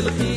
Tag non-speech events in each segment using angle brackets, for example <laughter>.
嗯 <laughs>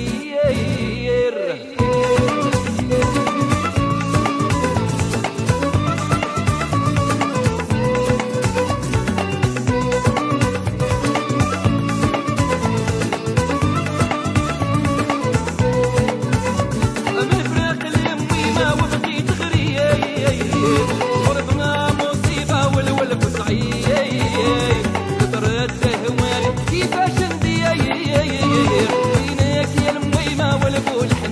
mergulho